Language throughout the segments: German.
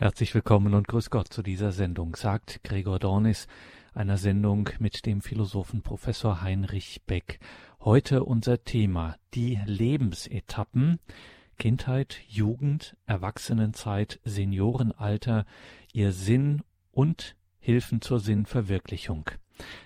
Herzlich willkommen und grüß Gott zu dieser Sendung, sagt Gregor Dornis, einer Sendung mit dem Philosophen Professor Heinrich Beck. Heute unser Thema, die Lebensetappen, Kindheit, Jugend, Erwachsenenzeit, Seniorenalter, ihr Sinn und Hilfen zur Sinnverwirklichung.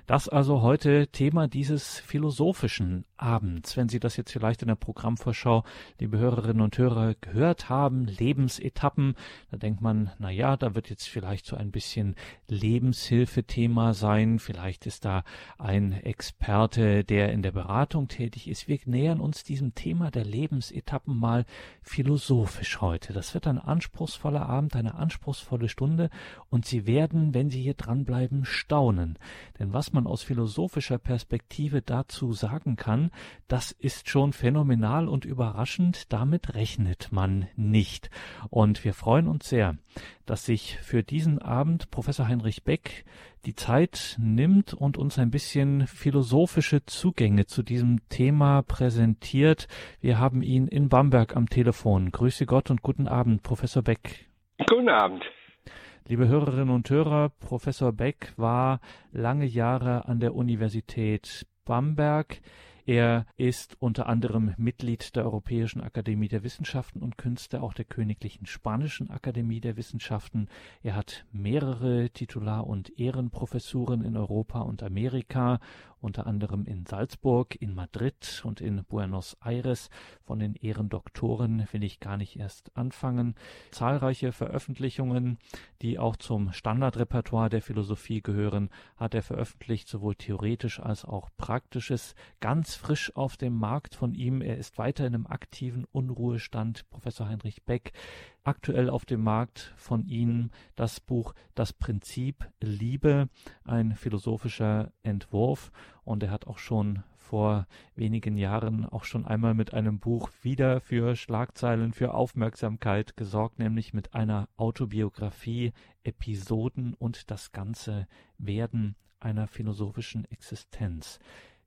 Das also heute Thema dieses philosophischen Abends. Wenn Sie das jetzt vielleicht in der Programmvorschau, liebe Hörerinnen und Hörer, gehört haben, Lebensetappen, da denkt man, na ja, da wird jetzt vielleicht so ein bisschen Lebenshilfe-Thema sein. Vielleicht ist da ein Experte, der in der Beratung tätig ist. Wir nähern uns diesem Thema der Lebensetappen mal philosophisch heute. Das wird ein anspruchsvoller Abend, eine anspruchsvolle Stunde und Sie werden, wenn Sie hier dranbleiben, staunen. Denn was man aus philosophischer Perspektive dazu sagen kann, das ist schon phänomenal und überraschend, damit rechnet man nicht. Und wir freuen uns sehr, dass sich für diesen Abend Professor Heinrich Beck die Zeit nimmt und uns ein bisschen philosophische Zugänge zu diesem Thema präsentiert. Wir haben ihn in Bamberg am Telefon. Grüße Gott und guten Abend, Professor Beck. Guten Abend. Liebe Hörerinnen und Hörer, Professor Beck war lange Jahre an der Universität Bamberg. Er ist unter anderem Mitglied der Europäischen Akademie der Wissenschaften und Künste, auch der Königlichen Spanischen Akademie der Wissenschaften. Er hat mehrere Titular- und Ehrenprofessuren in Europa und Amerika unter anderem in Salzburg, in Madrid und in Buenos Aires. Von den Ehrendoktoren will ich gar nicht erst anfangen. Zahlreiche Veröffentlichungen, die auch zum Standardrepertoire der Philosophie gehören, hat er veröffentlicht, sowohl theoretisch als auch praktisches, ganz frisch auf dem Markt von ihm. Er ist weiter in einem aktiven Unruhestand. Professor Heinrich Beck aktuell auf dem Markt von Ihnen das Buch Das Prinzip Liebe, ein philosophischer Entwurf. Und er hat auch schon vor wenigen Jahren auch schon einmal mit einem Buch wieder für Schlagzeilen, für Aufmerksamkeit gesorgt, nämlich mit einer Autobiografie, Episoden und das ganze Werden einer philosophischen Existenz.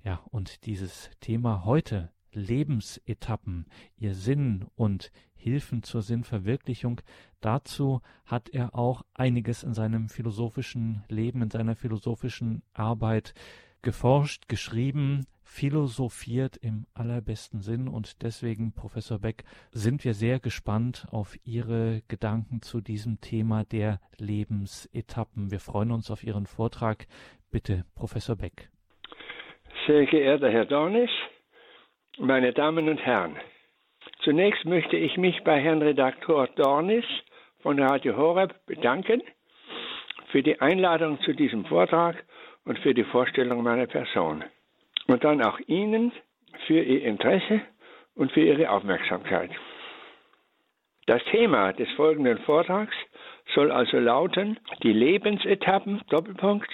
Ja, und dieses Thema heute, Lebensetappen, ihr Sinn und Hilfen zur Sinnverwirklichung. Dazu hat er auch einiges in seinem philosophischen Leben, in seiner philosophischen Arbeit geforscht, geschrieben, philosophiert im allerbesten Sinn und deswegen, Professor Beck, sind wir sehr gespannt auf Ihre Gedanken zu diesem Thema der Lebensetappen. Wir freuen uns auf Ihren Vortrag. Bitte, Professor Beck. Sehr geehrter Herr Dornis, meine Damen und Herren, zunächst möchte ich mich bei Herrn Redaktor Dornis von Radio Horeb bedanken für die Einladung zu diesem Vortrag und für die Vorstellung meiner Person. Und dann auch Ihnen für Ihr Interesse und für Ihre Aufmerksamkeit. Das Thema des folgenden Vortrags soll also lauten, die Lebensetappen, Doppelpunkt,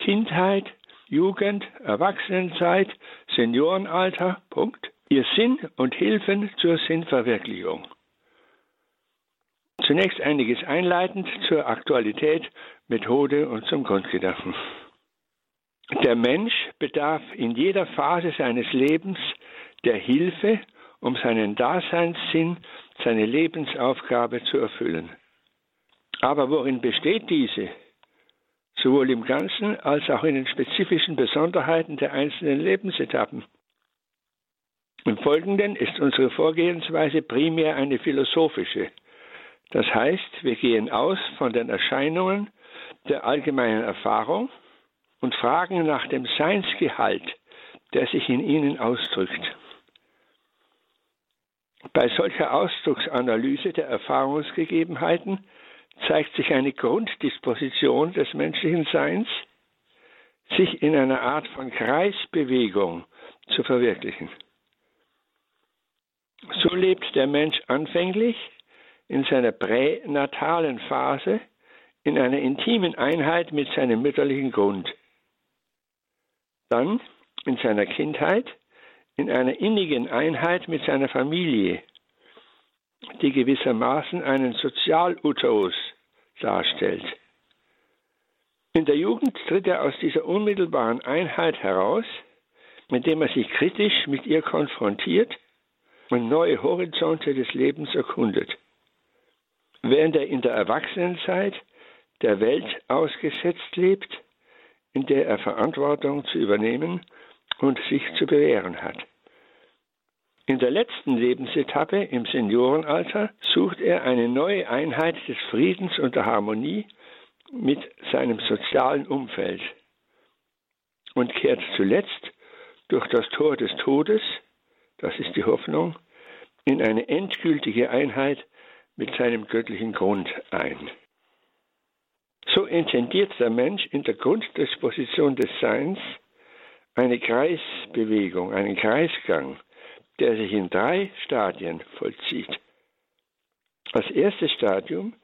Kindheit, Jugend, Erwachsenenzeit, Seniorenalter, Punkt, ihr Sinn und Hilfen zur Sinnverwirklichung. Zunächst einiges einleitend zur Aktualität, Methode und zum Grundgedanken. Der Mensch bedarf in jeder Phase seines Lebens der Hilfe, um seinen Daseinssinn, seine Lebensaufgabe zu erfüllen. Aber worin besteht diese? sowohl im Ganzen als auch in den spezifischen Besonderheiten der einzelnen Lebensetappen. Im Folgenden ist unsere Vorgehensweise primär eine philosophische. Das heißt, wir gehen aus von den Erscheinungen der allgemeinen Erfahrung und fragen nach dem Seinsgehalt, der sich in ihnen ausdrückt. Bei solcher Ausdrucksanalyse der Erfahrungsgegebenheiten zeigt sich eine Grunddisposition des menschlichen Seins, sich in einer Art von Kreisbewegung zu verwirklichen. So lebt der Mensch anfänglich in seiner pränatalen Phase in einer intimen Einheit mit seinem mütterlichen Grund. Dann in seiner Kindheit in einer innigen Einheit mit seiner Familie, die gewissermaßen einen Sozialuterus darstellt. In der Jugend tritt er aus dieser unmittelbaren Einheit heraus, indem er sich kritisch mit ihr konfrontiert und neue Horizonte des Lebens erkundet. während er in der Erwachsenenzeit der Welt ausgesetzt lebt, in der er Verantwortung zu übernehmen und sich zu bewähren hat. In der letzten Lebensetappe im Seniorenalter sucht er eine neue Einheit des Friedens und der Harmonie mit seinem sozialen Umfeld und kehrt zuletzt durch das Tor des Todes, das ist die Hoffnung, in eine endgültige Einheit mit seinem göttlichen Grund ein. So intendiert der Mensch in der Grunddisposition des Seins eine Kreisbewegung, einen Kreisgang, der sich in drei Stadien vollzieht. Das erste Stadium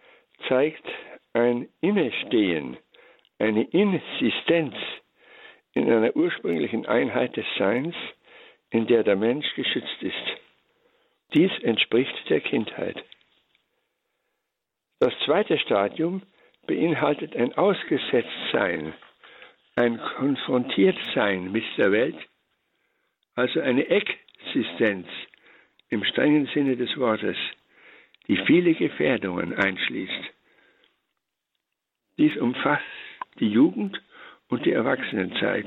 zeigt ein Innestehen, eine Insistenz in einer ursprünglichen Einheit des Seins, in der der Mensch geschützt ist. Dies entspricht der Kindheit. Das zweite Stadium beinhaltet ein Ausgesetztsein, ein Konfrontiertsein mit der Welt, also eine Existenz im strengen Sinne des Wortes, die viele Gefährdungen einschließt. Dies umfasst die Jugend und die Erwachsenenzeit.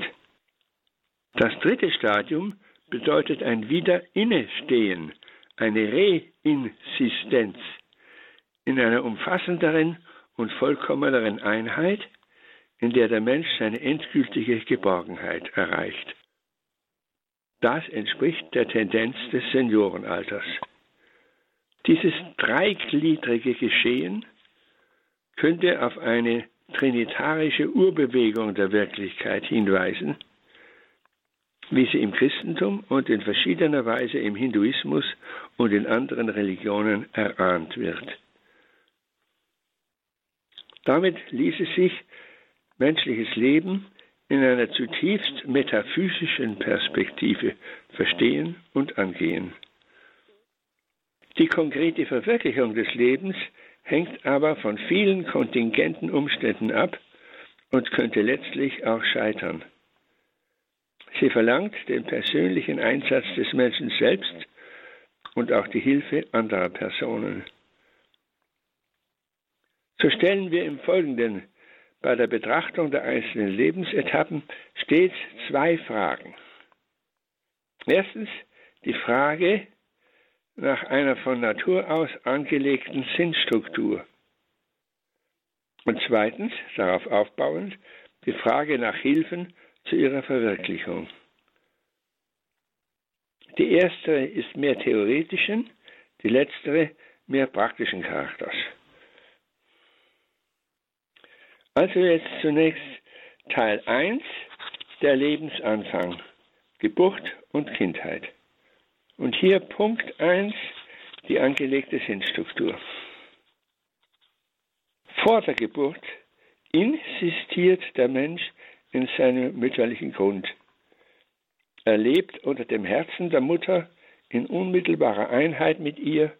Das dritte Stadium bedeutet ein Wiederinnestehen, eine Reinsistenz in einer umfassenderen und vollkommeneren Einheit, in der der Mensch seine endgültige Geborgenheit erreicht. Das entspricht der Tendenz des Seniorenalters. Dieses dreigliedrige Geschehen könnte auf eine trinitarische Urbewegung der Wirklichkeit hinweisen, wie sie im Christentum und in verschiedener Weise im Hinduismus und in anderen Religionen erahnt wird. Damit ließe sich menschliches Leben in einer zutiefst metaphysischen Perspektive verstehen und angehen. Die konkrete Verwirklichung des Lebens hängt aber von vielen kontingenten Umständen ab und könnte letztlich auch scheitern. Sie verlangt den persönlichen Einsatz des Menschen selbst und auch die Hilfe anderer Personen. So stellen wir im Folgenden bei der Betrachtung der einzelnen Lebensetappen stets zwei Fragen. Erstens die Frage nach einer von Natur aus angelegten Sinnstruktur. Und zweitens, darauf aufbauend, die Frage nach Hilfen zu ihrer Verwirklichung. Die erstere ist mehr theoretischen, die letztere mehr praktischen Charakters. Also jetzt zunächst Teil 1, der Lebensanfang, Geburt und Kindheit. Und hier Punkt 1, die angelegte Sinnstruktur. Vor der Geburt insistiert der Mensch in seinem mütterlichen Grund. Er lebt unter dem Herzen der Mutter in unmittelbarer Einheit mit ihr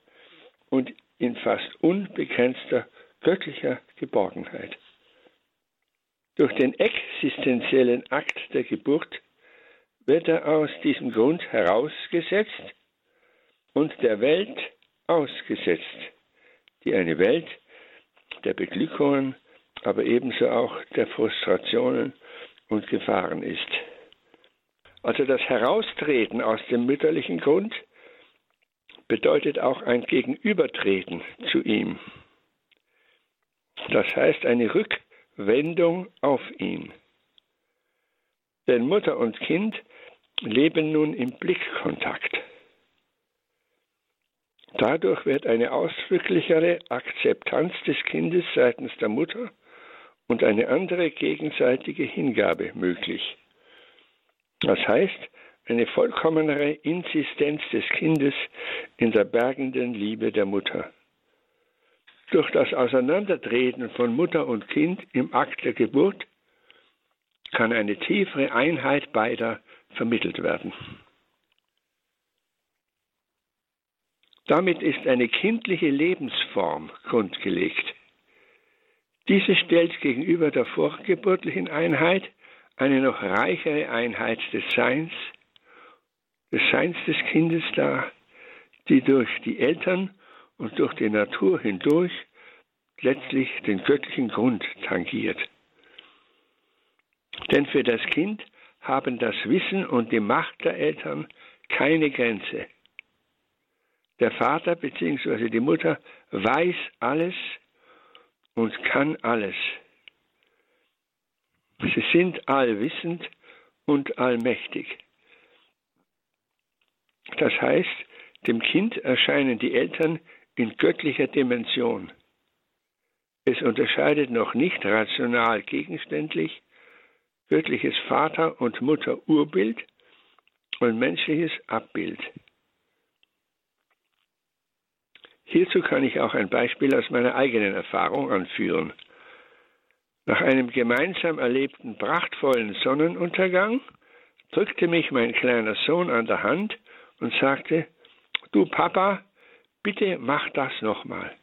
und in fast unbegrenzter göttlicher Geborgenheit. Durch den existenziellen Akt der Geburt wird er aus diesem Grund herausgesetzt und der Welt ausgesetzt, die eine Welt der Beglückungen, aber ebenso auch der Frustrationen und Gefahren ist. Also das Heraustreten aus dem mütterlichen Grund bedeutet auch ein Gegenübertreten zu ihm. Das heißt eine Rückkehr Wendung auf ihn. Denn Mutter und Kind leben nun im Blickkontakt. Dadurch wird eine ausdrücklichere Akzeptanz des Kindes seitens der Mutter und eine andere gegenseitige Hingabe möglich. Das heißt, eine vollkommenere Insistenz des Kindes in der bergenden Liebe der Mutter. Durch das Auseinandertreten von Mutter und Kind im Akt der Geburt kann eine tiefere Einheit beider vermittelt werden. Damit ist eine kindliche Lebensform grundgelegt. Diese stellt gegenüber der vorgeburtlichen Einheit eine noch reichere Einheit des Seins, des Seins des Kindes dar, die durch die Eltern und durch die Natur hindurch letztlich den göttlichen Grund tangiert. Denn für das Kind haben das Wissen und die Macht der Eltern keine Grenze. Der Vater bzw. die Mutter weiß alles und kann alles. Sie sind allwissend und allmächtig. Das heißt, dem Kind erscheinen die Eltern in göttlicher Dimension. Es unterscheidet noch nicht rational gegenständlich göttliches Vater- und Mutter-Urbild und menschliches Abbild. Hierzu kann ich auch ein Beispiel aus meiner eigenen Erfahrung anführen. Nach einem gemeinsam erlebten prachtvollen Sonnenuntergang drückte mich mein kleiner Sohn an der Hand und sagte, du Papa, bitte mach das nochmal.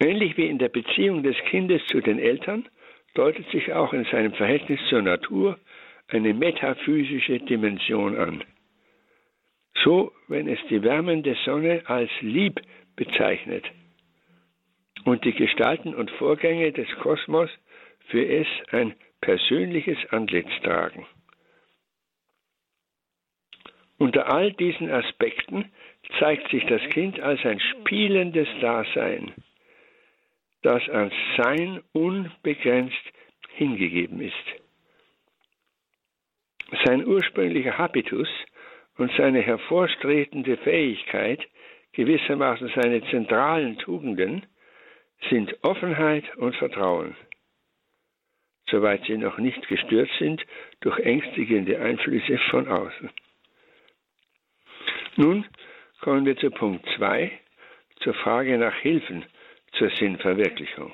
Ähnlich wie in der Beziehung des Kindes zu den Eltern deutet sich auch in seinem Verhältnis zur Natur eine metaphysische Dimension an. So, wenn es die wärmende Sonne als lieb bezeichnet und die Gestalten und Vorgänge des Kosmos für es ein persönliches Antlitz tragen. Unter all diesen Aspekten zeigt sich das Kind als ein spielendes Dasein, das an Sein unbegrenzt hingegeben ist. Sein ursprünglicher Habitus und seine hervorstretende Fähigkeit, gewissermaßen seine zentralen Tugenden, sind Offenheit und Vertrauen, soweit sie noch nicht gestört sind durch ängstigende Einflüsse von außen. Nun kommen wir zu Punkt 2, zur Frage nach Hilfen zur Sinnverwirklichung.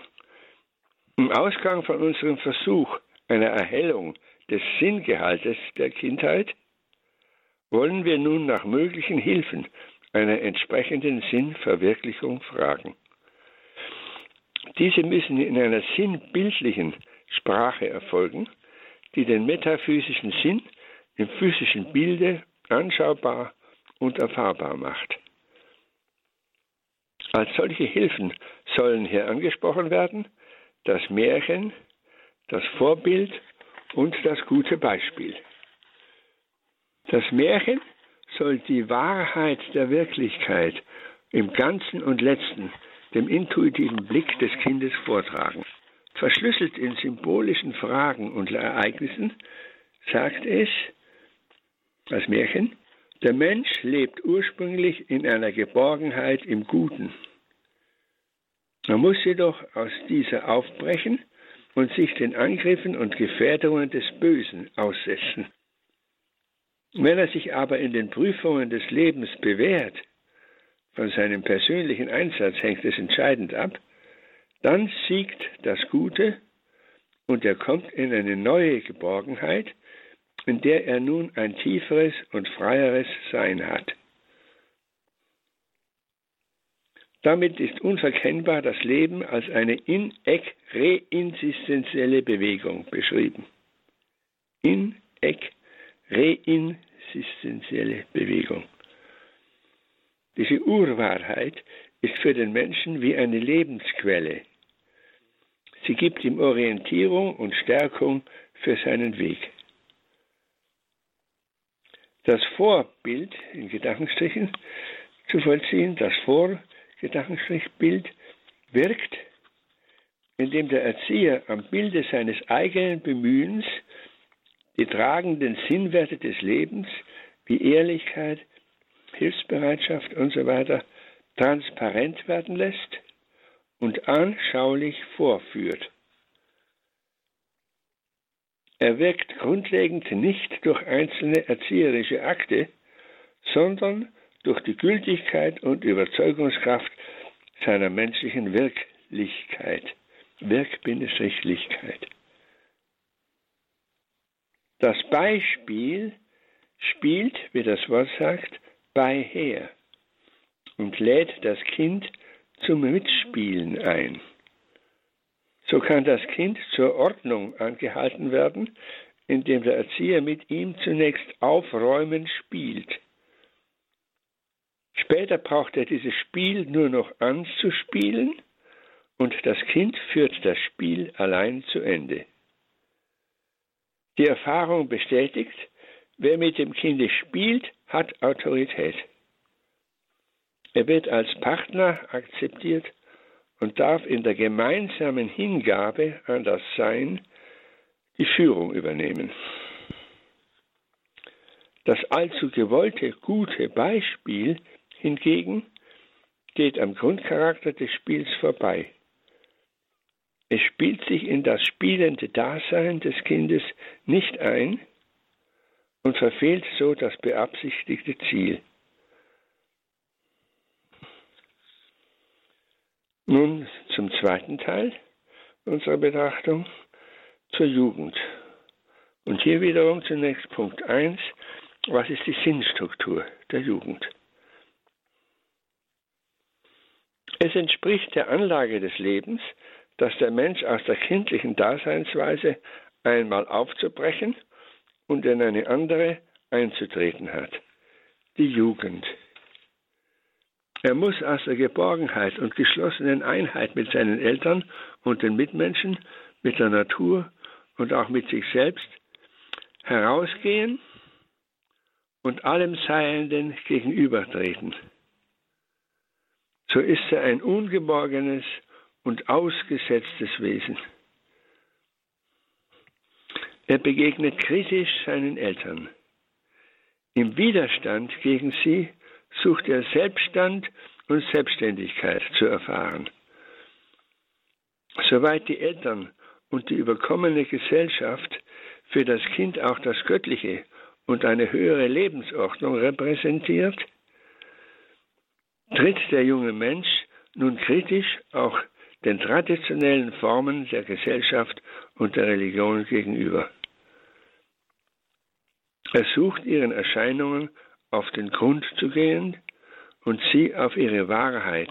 Im Ausgang von unserem Versuch einer Erhellung des Sinngehaltes der Kindheit wollen wir nun nach möglichen Hilfen einer entsprechenden Sinnverwirklichung fragen. Diese müssen in einer sinnbildlichen Sprache erfolgen, die den metaphysischen Sinn im physischen Bilde anschaubar und erfahrbar macht. Als solche Hilfen sollen hier angesprochen werden das Märchen, das Vorbild und das gute Beispiel. Das Märchen soll die Wahrheit der Wirklichkeit im Ganzen und Letzten dem intuitiven Blick des Kindes vortragen. Verschlüsselt in symbolischen Fragen und Ereignissen sagt es, das Märchen, der Mensch lebt ursprünglich in einer Geborgenheit im Guten. Man muss jedoch aus dieser aufbrechen und sich den Angriffen und Gefährdungen des Bösen aussetzen. Wenn er sich aber in den Prüfungen des Lebens bewährt, von seinem persönlichen Einsatz hängt es entscheidend ab, dann siegt das Gute und er kommt in eine neue Geborgenheit, in der er nun ein tieferes und freieres Sein hat. Damit ist unverkennbar das Leben als eine in-eck-reinsistenzielle Bewegung beschrieben. In-eck-reinsistenzielle Bewegung. Diese Urwahrheit ist für den Menschen wie eine Lebensquelle. Sie gibt ihm Orientierung und Stärkung für seinen Weg. Das Vorbild in Gedankenstrichen zu vollziehen, das Vorgedankenstrichbild wirkt, indem der Erzieher am Bilde seines eigenen Bemühens die tragenden Sinnwerte des Lebens wie Ehrlichkeit, Hilfsbereitschaft und so transparent werden lässt und anschaulich vorführt. Er wirkt grundlegend nicht durch einzelne erzieherische Akte, sondern durch die Gültigkeit und Überzeugungskraft seiner menschlichen Wirklichkeit. Wirk-Lichkeit. Das Beispiel spielt, wie das Wort sagt, beiher und lädt das Kind zum Mitspielen ein. So kann das Kind zur Ordnung angehalten werden, indem der Erzieher mit ihm zunächst aufräumen spielt. Später braucht er dieses Spiel nur noch anzuspielen und das Kind führt das Spiel allein zu Ende. Die Erfahrung bestätigt, wer mit dem Kind spielt, hat Autorität. Er wird als Partner akzeptiert und darf in der gemeinsamen Hingabe an das Sein die Führung übernehmen. Das allzu gewollte gute Beispiel hingegen geht am Grundcharakter des Spiels vorbei. Es spielt sich in das spielende Dasein des Kindes nicht ein und verfehlt so das beabsichtigte Ziel. Nun zum zweiten Teil unserer Betrachtung, zur Jugend. Und hier wiederum zunächst Punkt 1, was ist die Sinnstruktur der Jugend? Es entspricht der Anlage des Lebens, dass der Mensch aus der kindlichen Daseinsweise einmal aufzubrechen und in eine andere einzutreten hat. Die Jugend. Er muss aus der Geborgenheit und geschlossenen Einheit mit seinen Eltern und den Mitmenschen, mit der Natur und auch mit sich selbst herausgehen und allem Seienden gegenübertreten. So ist er ein ungeborgenes und ausgesetztes Wesen. Er begegnet kritisch seinen Eltern. Im Widerstand gegen sie sucht er Selbststand und Selbstständigkeit zu erfahren. Soweit die Eltern und die überkommene Gesellschaft für das Kind auch das Göttliche und eine höhere Lebensordnung repräsentiert, tritt der junge Mensch nun kritisch auch den traditionellen Formen der Gesellschaft und der Religion gegenüber. Er sucht ihren Erscheinungen auf den Grund zu gehen und sie auf ihre Wahrheit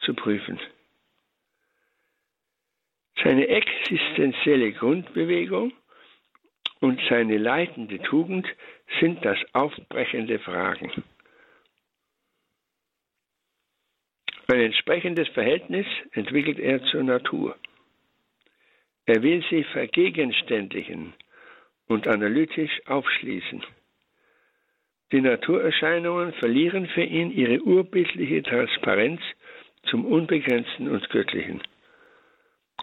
zu prüfen. Seine existenzielle Grundbewegung und seine leitende Tugend sind das aufbrechende Fragen. Ein entsprechendes Verhältnis entwickelt er zur Natur. Er will sie vergegenständigen und analytisch aufschließen. Die Naturerscheinungen verlieren für ihn ihre urbildliche Transparenz zum Unbegrenzten und Göttlichen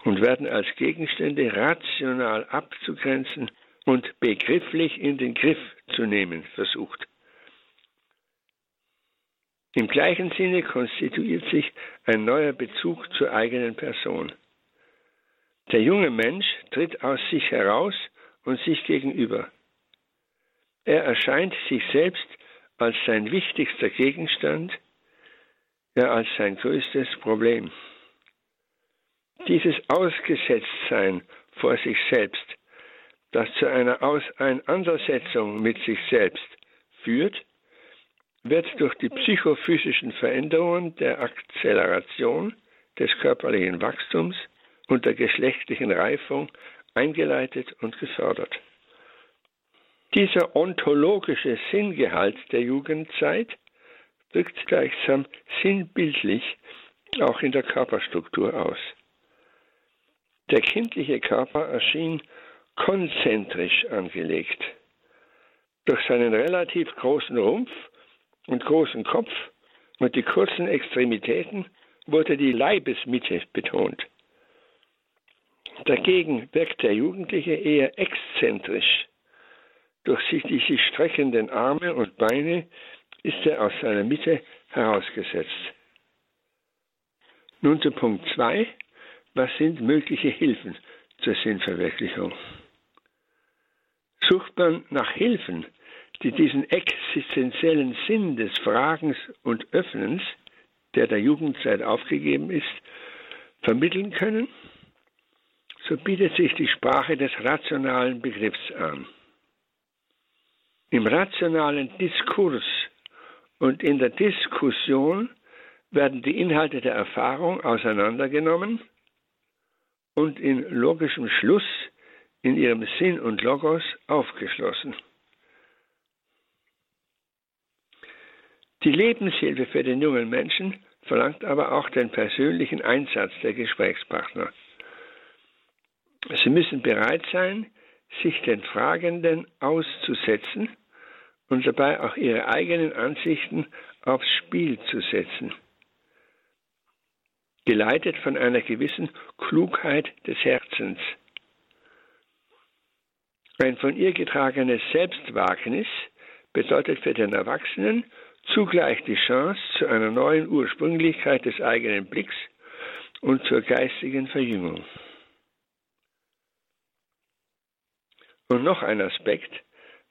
und werden als Gegenstände rational abzugrenzen und begrifflich in den Griff zu nehmen versucht. Im gleichen Sinne konstituiert sich ein neuer Bezug zur eigenen Person. Der junge Mensch tritt aus sich heraus und sich gegenüber. Er erscheint sich selbst als sein wichtigster Gegenstand, ja als sein größtes Problem. Dieses Ausgesetztsein vor sich selbst, das zu einer Auseinandersetzung mit sich selbst führt, wird durch die psychophysischen Veränderungen der Akzeleration des körperlichen Wachstums und der geschlechtlichen Reifung eingeleitet und gefördert. Dieser ontologische Sinngehalt der Jugendzeit wirkt gleichsam sinnbildlich auch in der Körperstruktur aus. Der kindliche Körper erschien konzentrisch angelegt. Durch seinen relativ großen Rumpf und großen Kopf und die kurzen Extremitäten wurde die Leibesmitte betont. Dagegen wirkt der Jugendliche eher exzentrisch. Durch sich die sich streckenden Arme und Beine ist er aus seiner Mitte herausgesetzt. Nun zu Punkt 2. Was sind mögliche Hilfen zur Sinnverwirklichung? Sucht man nach Hilfen, die diesen existenziellen Sinn des Fragens und Öffnens, der der Jugendzeit aufgegeben ist, vermitteln können, so bietet sich die Sprache des rationalen Begriffs an. Im rationalen Diskurs und in der Diskussion werden die Inhalte der Erfahrung auseinandergenommen und in logischem Schluss in ihrem Sinn und Logos aufgeschlossen. Die Lebenshilfe für den jungen Menschen verlangt aber auch den persönlichen Einsatz der Gesprächspartner. Sie müssen bereit sein, sich den Fragenden auszusetzen und dabei auch ihre eigenen Ansichten aufs Spiel zu setzen. Geleitet von einer gewissen Klugheit des Herzens. Ein von ihr getragenes Selbstwagnis bedeutet für den Erwachsenen zugleich die Chance zu einer neuen Ursprünglichkeit des eigenen Blicks und zur geistigen Verjüngung. Und noch ein Aspekt,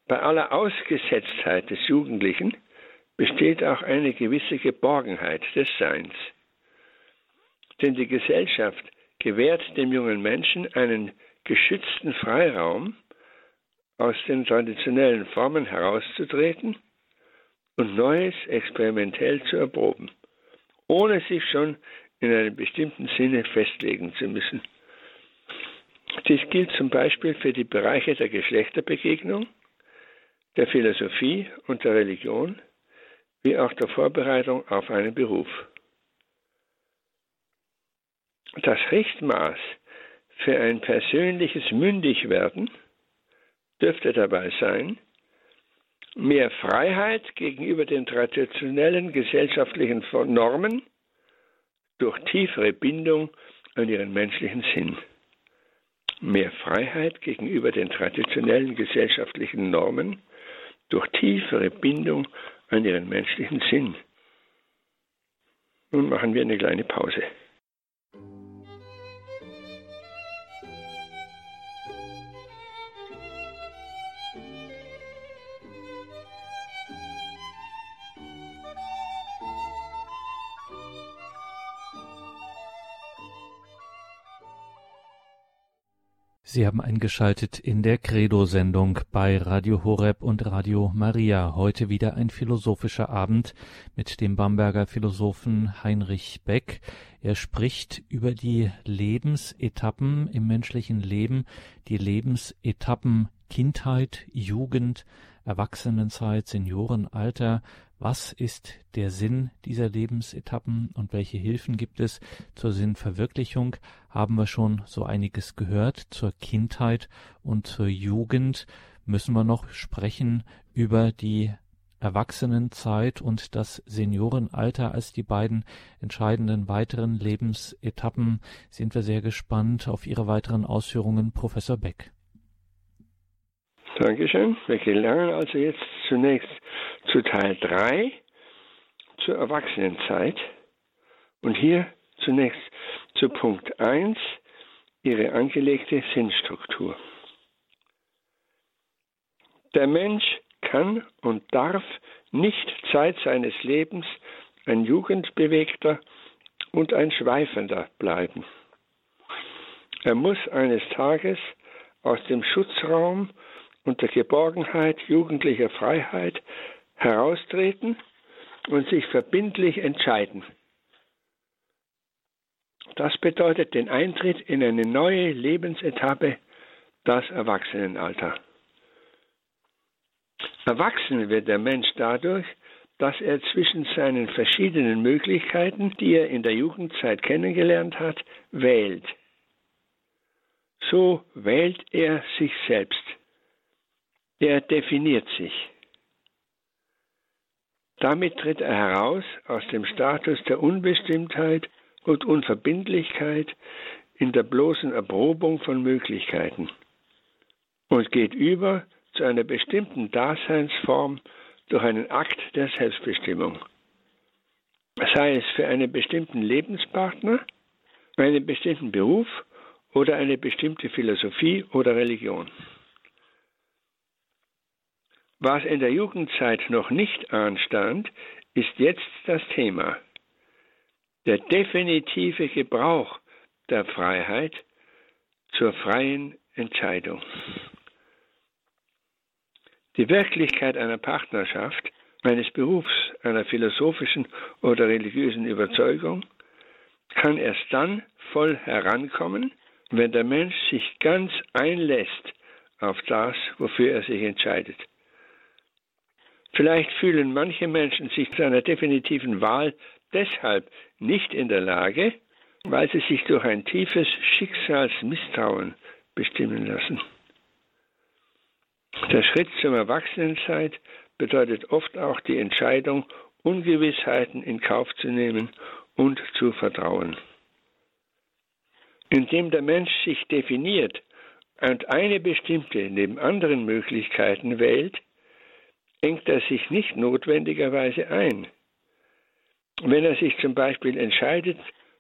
bei aller Ausgesetztheit des Jugendlichen besteht auch eine gewisse Geborgenheit des Seins. Denn die Gesellschaft gewährt dem jungen Menschen einen geschützten Freiraum, aus den traditionellen Formen herauszutreten und Neues experimentell zu erproben, ohne sich schon in einem bestimmten Sinne festlegen zu müssen. Dies gilt zum Beispiel für die Bereiche der Geschlechterbegegnung, der Philosophie und der Religion, wie auch der Vorbereitung auf einen Beruf. Das Richtmaß für ein persönliches Mündigwerden dürfte dabei sein, mehr Freiheit gegenüber den traditionellen gesellschaftlichen Normen durch tiefere Bindung an ihren menschlichen Sinn mehr Freiheit gegenüber den traditionellen gesellschaftlichen Normen durch tiefere Bindung an ihren menschlichen Sinn. Nun machen wir eine kleine Pause. Sie haben eingeschaltet in der Credo-Sendung bei Radio Horeb und Radio Maria. Heute wieder ein philosophischer Abend mit dem Bamberger Philosophen Heinrich Beck. Er spricht über die Lebensetappen im menschlichen Leben, die Lebensetappen Kindheit, Jugend, Erwachsenenzeit, Seniorenalter, was ist der Sinn dieser Lebensetappen und welche Hilfen gibt es zur Sinnverwirklichung? Haben wir schon so einiges gehört. Zur Kindheit und zur Jugend müssen wir noch sprechen über die Erwachsenenzeit und das Seniorenalter als die beiden entscheidenden weiteren Lebensetappen. Sind wir sehr gespannt auf Ihre weiteren Ausführungen, Professor Beck. Dankeschön. Wir gelangen also jetzt zunächst zu Teil 3, zur Erwachsenenzeit. Und hier zunächst zu Punkt 1, ihre angelegte Sinnstruktur. Der Mensch kann und darf nicht Zeit seines Lebens ein Jugendbewegter und ein Schweifender bleiben. Er muss eines Tages aus dem Schutzraum und der Geborgenheit jugendlicher Freiheit heraustreten und sich verbindlich entscheiden. Das bedeutet den Eintritt in eine neue Lebensetappe, das Erwachsenenalter. Erwachsen wird der Mensch dadurch, dass er zwischen seinen verschiedenen Möglichkeiten, die er in der Jugendzeit kennengelernt hat, wählt. So wählt er sich selbst der definiert sich. Damit tritt er heraus aus dem Status der Unbestimmtheit und Unverbindlichkeit in der bloßen Erprobung von Möglichkeiten und geht über zu einer bestimmten Daseinsform durch einen Akt der Selbstbestimmung. Sei es für einen bestimmten Lebenspartner, einen bestimmten Beruf oder eine bestimmte Philosophie oder Religion. Was in der Jugendzeit noch nicht anstand, ist jetzt das Thema. Der definitive Gebrauch der Freiheit zur freien Entscheidung. Die Wirklichkeit einer Partnerschaft, eines Berufs, einer philosophischen oder religiösen Überzeugung kann erst dann voll herankommen, wenn der Mensch sich ganz einlässt auf das, wofür er sich entscheidet. Vielleicht fühlen manche Menschen sich zu einer definitiven Wahl deshalb nicht in der Lage, weil sie sich durch ein tiefes Schicksalsmisstrauen bestimmen lassen. Der Schritt zum Erwachsenenzeit bedeutet oft auch die Entscheidung, Ungewissheiten in Kauf zu nehmen und zu vertrauen. Indem der Mensch sich definiert und eine bestimmte neben anderen Möglichkeiten wählt, engt er sich nicht notwendigerweise ein. Wenn er sich zum Beispiel entscheidet,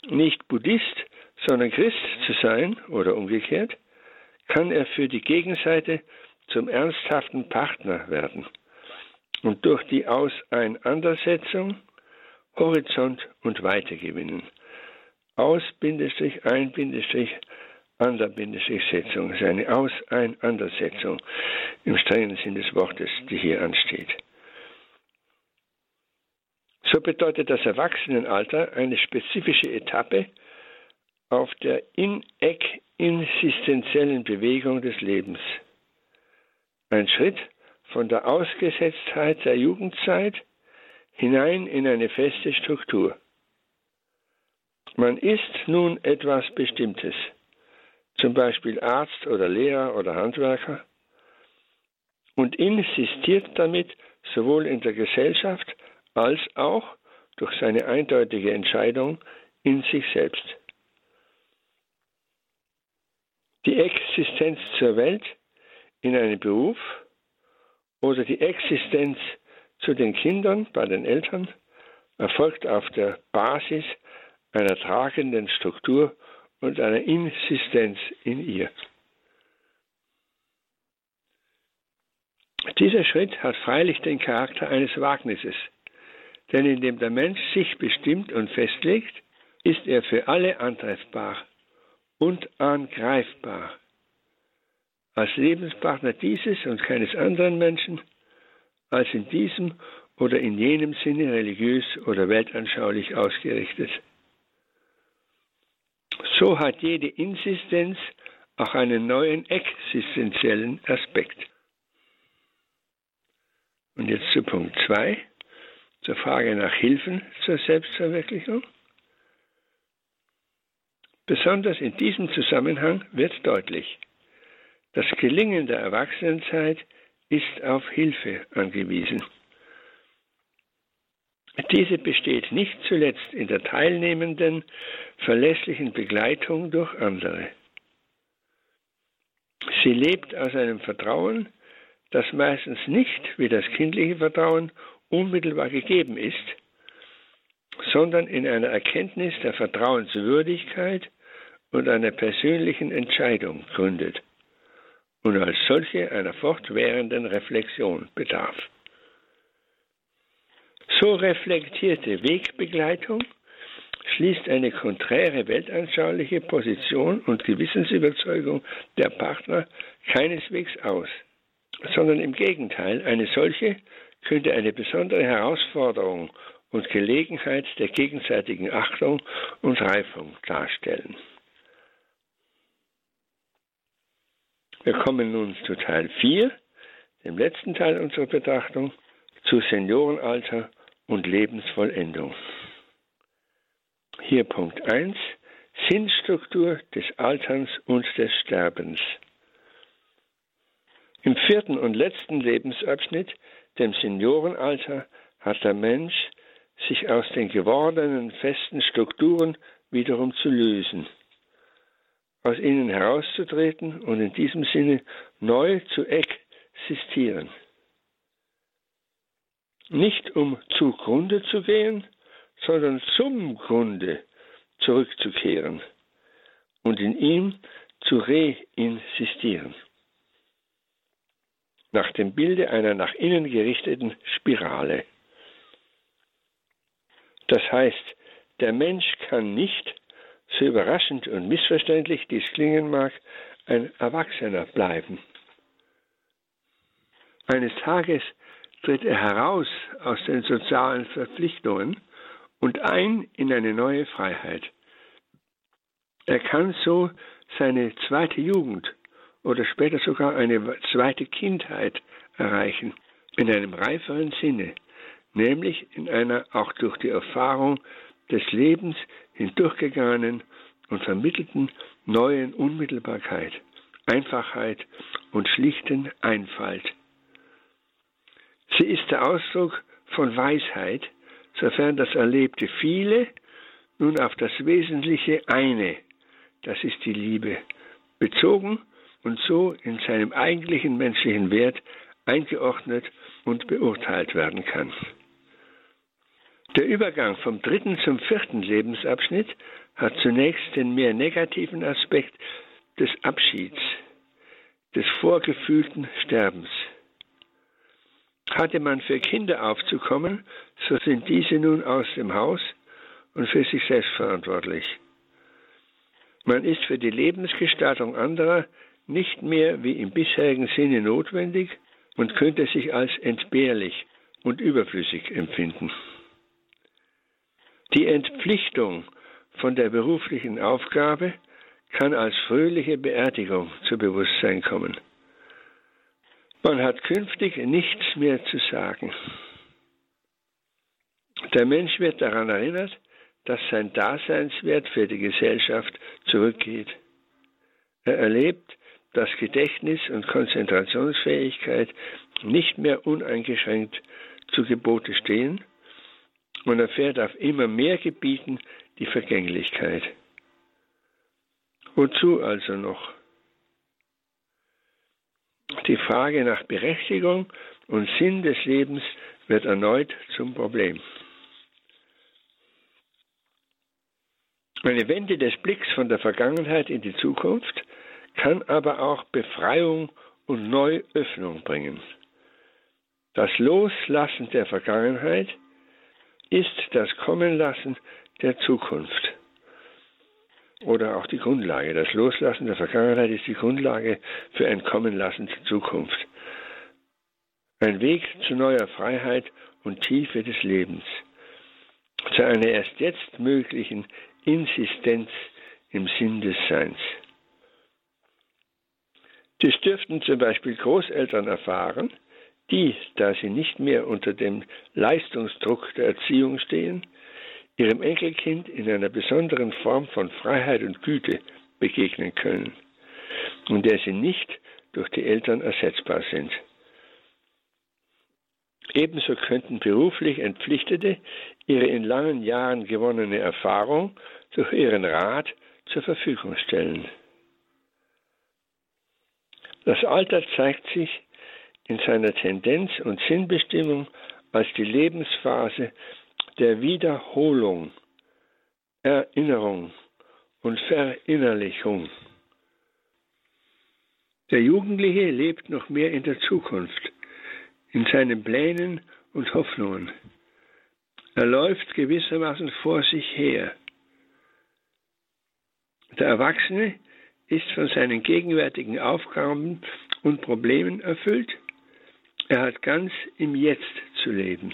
nicht Buddhist, sondern Christ zu sein oder umgekehrt, kann er für die Gegenseite zum ernsthaften Partner werden und durch die Auseinandersetzung Horizont und Weite gewinnen. Aus Bindestrich, ein Bindestrich, ander Bindestrich Setzung ist eine Auseinandersetzung im strengen Sinn des Wortes, die hier ansteht. So bedeutet das Erwachsenenalter eine spezifische Etappe auf der in-eck-insistenziellen Bewegung des Lebens. Ein Schritt von der Ausgesetztheit der Jugendzeit hinein in eine feste Struktur. Man ist nun etwas Bestimmtes, zum Beispiel Arzt oder Lehrer oder Handwerker, und insistiert damit sowohl in der Gesellschaft als auch durch seine eindeutige Entscheidung in sich selbst. Die Existenz zur Welt in einem Beruf oder die Existenz zu den Kindern bei den Eltern erfolgt auf der Basis einer tragenden Struktur und einer Insistenz in ihr. Dieser Schritt hat freilich den Charakter eines Wagnisses, denn indem der Mensch sich bestimmt und festlegt, ist er für alle antreffbar und angreifbar. Als Lebenspartner dieses und keines anderen Menschen, als in diesem oder in jenem Sinne religiös oder weltanschaulich ausgerichtet. So hat jede Insistenz auch einen neuen existenziellen Aspekt. Und jetzt zu Punkt 2 zur Frage nach Hilfen zur Selbstverwirklichung. Besonders in diesem Zusammenhang wird deutlich, das Gelingen der Erwachsenenzeit ist auf Hilfe angewiesen. Diese besteht nicht zuletzt in der teilnehmenden, verlässlichen Begleitung durch andere. Sie lebt aus einem Vertrauen, das meistens nicht, wie das kindliche Vertrauen, unmittelbar gegeben ist, sondern in einer Erkenntnis der Vertrauenswürdigkeit und einer persönlichen Entscheidung gründet und als solche einer fortwährenden Reflexion bedarf. So reflektierte Wegbegleitung schließt eine konträre weltanschauliche Position und Gewissensüberzeugung der Partner keineswegs aus, sondern im Gegenteil, eine solche könnte eine besondere Herausforderung und Gelegenheit der gegenseitigen Achtung und Reifung darstellen. Wir kommen nun zu Teil 4, dem letzten Teil unserer Betrachtung, zu Seniorenalter und Lebensvollendung. Hier Punkt 1, Sinnstruktur des Alterns und des Sterbens. Im vierten und letzten Lebensabschnitt dem Seniorenalter hat der Mensch sich aus den gewordenen festen Strukturen wiederum zu lösen, aus ihnen herauszutreten und in diesem Sinne neu zu existieren. Nicht um zugrunde zu gehen, sondern zum Grunde zurückzukehren und in ihm zu reinsistieren nach dem Bilde einer nach innen gerichteten Spirale. Das heißt, der Mensch kann nicht, so überraschend und missverständlich dies klingen mag, ein Erwachsener bleiben. Eines Tages tritt er heraus aus den sozialen Verpflichtungen und ein in eine neue Freiheit. Er kann so seine zweite Jugend oder später sogar eine zweite Kindheit erreichen, in einem reiferen Sinne, nämlich in einer auch durch die Erfahrung des Lebens hindurchgegangenen und vermittelten neuen Unmittelbarkeit, Einfachheit und schlichten Einfalt. Sie ist der Ausdruck von Weisheit, sofern das Erlebte viele nun auf das Wesentliche eine, das ist die Liebe, bezogen und so in seinem eigentlichen menschlichen Wert eingeordnet und beurteilt werden kann. Der Übergang vom dritten zum vierten Lebensabschnitt hat zunächst den mehr negativen Aspekt des Abschieds, des vorgefühlten Sterbens. Hatte man für Kinder aufzukommen, so sind diese nun aus dem Haus und für sich selbst verantwortlich. Man ist für die Lebensgestaltung anderer nicht mehr wie im bisherigen Sinne notwendig und könnte sich als entbehrlich und überflüssig empfinden. Die Entpflichtung von der beruflichen Aufgabe kann als fröhliche Beerdigung zu Bewusstsein kommen. Man hat künftig nichts mehr zu sagen. Der Mensch wird daran erinnert, dass sein Daseinswert für die Gesellschaft zurückgeht. Er erlebt, dass Gedächtnis und Konzentrationsfähigkeit nicht mehr uneingeschränkt zu Gebote stehen und erfährt auf immer mehr Gebieten die Vergänglichkeit. Wozu also noch? Die Frage nach Berechtigung und Sinn des Lebens wird erneut zum Problem. Eine Wende des Blicks von der Vergangenheit in die Zukunft kann aber auch Befreiung und Neuöffnung bringen. Das Loslassen der Vergangenheit ist das Kommenlassen der Zukunft. Oder auch die Grundlage. Das Loslassen der Vergangenheit ist die Grundlage für ein Kommenlassen der Zukunft. Ein Weg zu neuer Freiheit und Tiefe des Lebens. Zu einer erst jetzt möglichen Insistenz im Sinn des Seins. Dies dürften zum Beispiel Großeltern erfahren, die, da sie nicht mehr unter dem Leistungsdruck der Erziehung stehen, ihrem Enkelkind in einer besonderen Form von Freiheit und Güte begegnen können, und der sie nicht durch die Eltern ersetzbar sind. Ebenso könnten beruflich Entpflichtete ihre in langen Jahren gewonnene Erfahrung durch ihren Rat zur Verfügung stellen. Das Alter zeigt sich in seiner Tendenz und Sinnbestimmung als die Lebensphase der Wiederholung, Erinnerung und Verinnerlichung. Der Jugendliche lebt noch mehr in der Zukunft, in seinen Plänen und Hoffnungen. Er läuft gewissermaßen vor sich her. Der Erwachsene ist von seinen gegenwärtigen Aufgaben und Problemen erfüllt. Er hat ganz im Jetzt zu leben.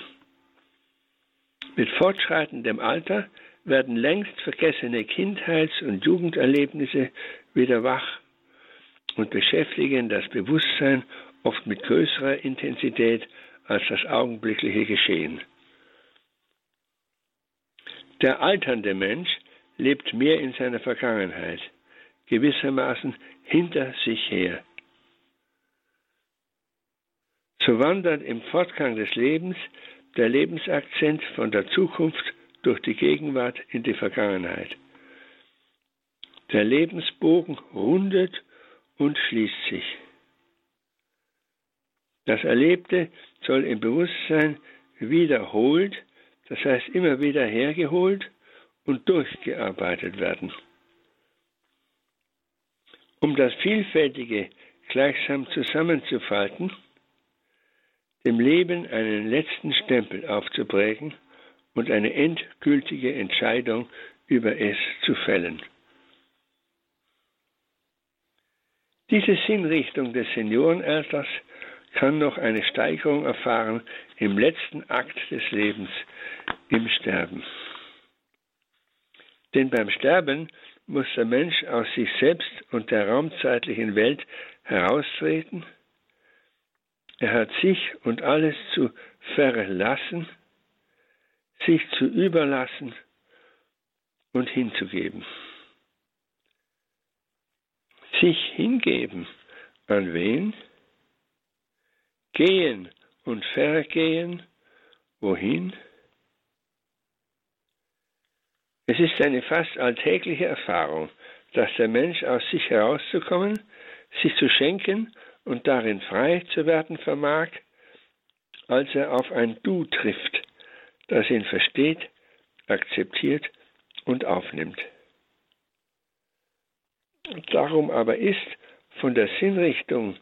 Mit fortschreitendem Alter werden längst vergessene Kindheits- und Jugenderlebnisse wieder wach und beschäftigen das Bewusstsein oft mit größerer Intensität als das augenblickliche Geschehen. Der alternde Mensch lebt mehr in seiner Vergangenheit gewissermaßen hinter sich her. So wandert im Fortgang des Lebens der Lebensakzent von der Zukunft durch die Gegenwart in die Vergangenheit. Der Lebensbogen rundet und schließt sich. Das Erlebte soll im Bewusstsein wiederholt, das heißt immer wieder hergeholt und durchgearbeitet werden. Um das Vielfältige gleichsam zusammenzufalten, dem Leben einen letzten Stempel aufzuprägen und eine endgültige Entscheidung über es zu fällen. Diese Sinnrichtung des Seniorenalters kann noch eine Steigerung erfahren im letzten Akt des Lebens, im Sterben. Denn beim Sterben muss der Mensch aus sich selbst und der raumzeitlichen Welt heraustreten, Er hat sich und alles zu verlassen, sich zu überlassen und hinzugeben. Sich hingeben an wen? Gehen und vergehen. Wohin? Es ist eine fast alltägliche Erfahrung, dass der Mensch aus sich herauszukommen, sich zu schenken und darin frei zu werden vermag, als er auf ein Du trifft, das ihn versteht, akzeptiert und aufnimmt. Darum aber ist von der Sinnrichtung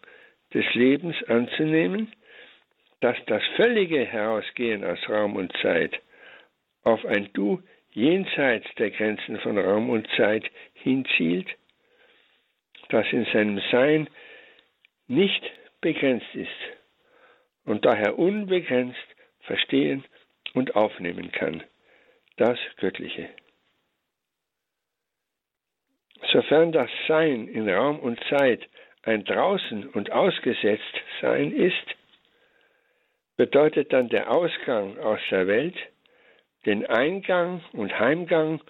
des Lebens anzunehmen, dass das völlige Herausgehen aus Raum und Zeit auf ein Du jenseits der Grenzen von Raum und Zeit hinzielt, das in seinem Sein nicht begrenzt ist und daher unbegrenzt verstehen und aufnehmen kann, das Göttliche. Sofern das Sein in Raum und Zeit ein draußen und ausgesetzt Sein ist, bedeutet dann der Ausgang aus der Welt den Eingang und Heimgang